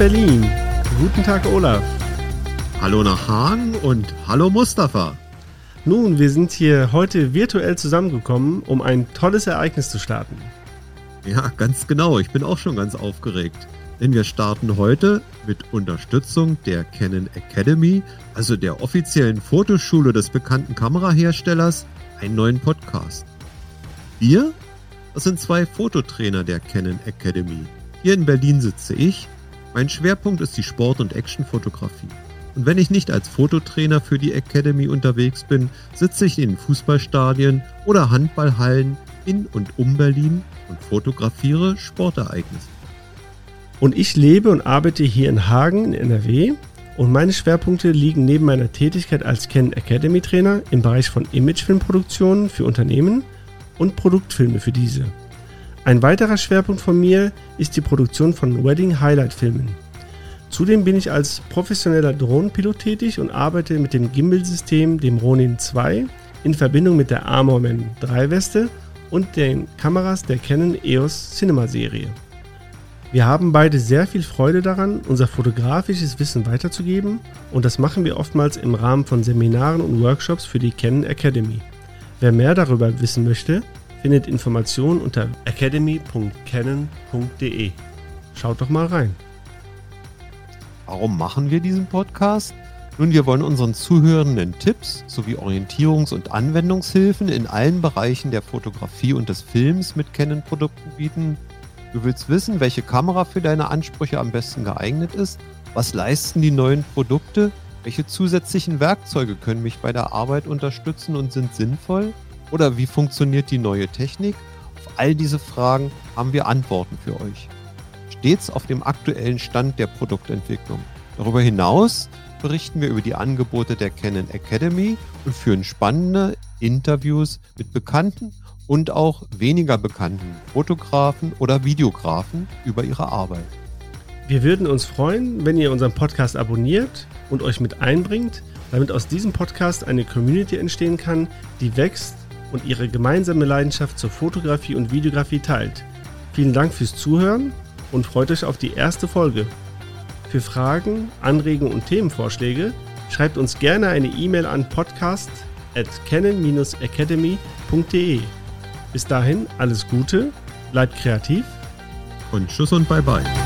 Berlin. Guten Tag, Olaf. Hallo nach Hagen und hallo Mustafa. Nun, wir sind hier heute virtuell zusammengekommen, um ein tolles Ereignis zu starten. Ja, ganz genau. Ich bin auch schon ganz aufgeregt. Denn wir starten heute mit Unterstützung der Canon Academy, also der offiziellen Fotoschule des bekannten Kameraherstellers, einen neuen Podcast. Wir, das sind zwei Fototrainer der Canon Academy. Hier in Berlin sitze ich. Mein Schwerpunkt ist die Sport- und Actionfotografie. Und wenn ich nicht als Fototrainer für die Academy unterwegs bin, sitze ich in Fußballstadien oder Handballhallen in und um Berlin und fotografiere Sportereignisse. Und ich lebe und arbeite hier in Hagen in NRW und meine Schwerpunkte liegen neben meiner Tätigkeit als Canon Academy Trainer im Bereich von Imagefilmproduktionen für Unternehmen und Produktfilme für diese. Ein weiterer Schwerpunkt von mir ist die Produktion von Wedding Highlight Filmen. Zudem bin ich als professioneller Drohnenpilot tätig und arbeite mit dem Gimbal-System, dem Ronin 2, in Verbindung mit der Armorman 3 Weste und den Kameras der Canon EOS Cinema Serie. Wir haben beide sehr viel Freude daran, unser fotografisches Wissen weiterzugeben und das machen wir oftmals im Rahmen von Seminaren und Workshops für die Canon Academy. Wer mehr darüber wissen möchte, findet Informationen unter academy.canon.de. Schaut doch mal rein. Warum machen wir diesen Podcast? Nun, wir wollen unseren Zuhörenden Tipps sowie Orientierungs- und Anwendungshilfen in allen Bereichen der Fotografie und des Films mit Canon-Produkten bieten Du willst wissen, welche Kamera für deine Ansprüche am besten geeignet ist? Was leisten die neuen Produkte? Welche zusätzlichen Werkzeuge können mich bei der Arbeit unterstützen und sind sinnvoll? Oder wie funktioniert die neue Technik? Auf all diese Fragen haben wir Antworten für euch. Stets auf dem aktuellen Stand der Produktentwicklung. Darüber hinaus berichten wir über die Angebote der Canon Academy und führen spannende Interviews mit bekannten und auch weniger bekannten Fotografen oder Videografen über ihre Arbeit. Wir würden uns freuen, wenn ihr unseren Podcast abonniert und euch mit einbringt, damit aus diesem Podcast eine Community entstehen kann, die wächst und ihre gemeinsame Leidenschaft zur Fotografie und Videografie teilt. Vielen Dank fürs Zuhören und freut euch auf die erste Folge. Für Fragen, Anregungen und Themenvorschläge schreibt uns gerne eine E-Mail an podcast at canon-academy.de. Bis dahin alles Gute, bleibt kreativ und Tschüss und Bye bye.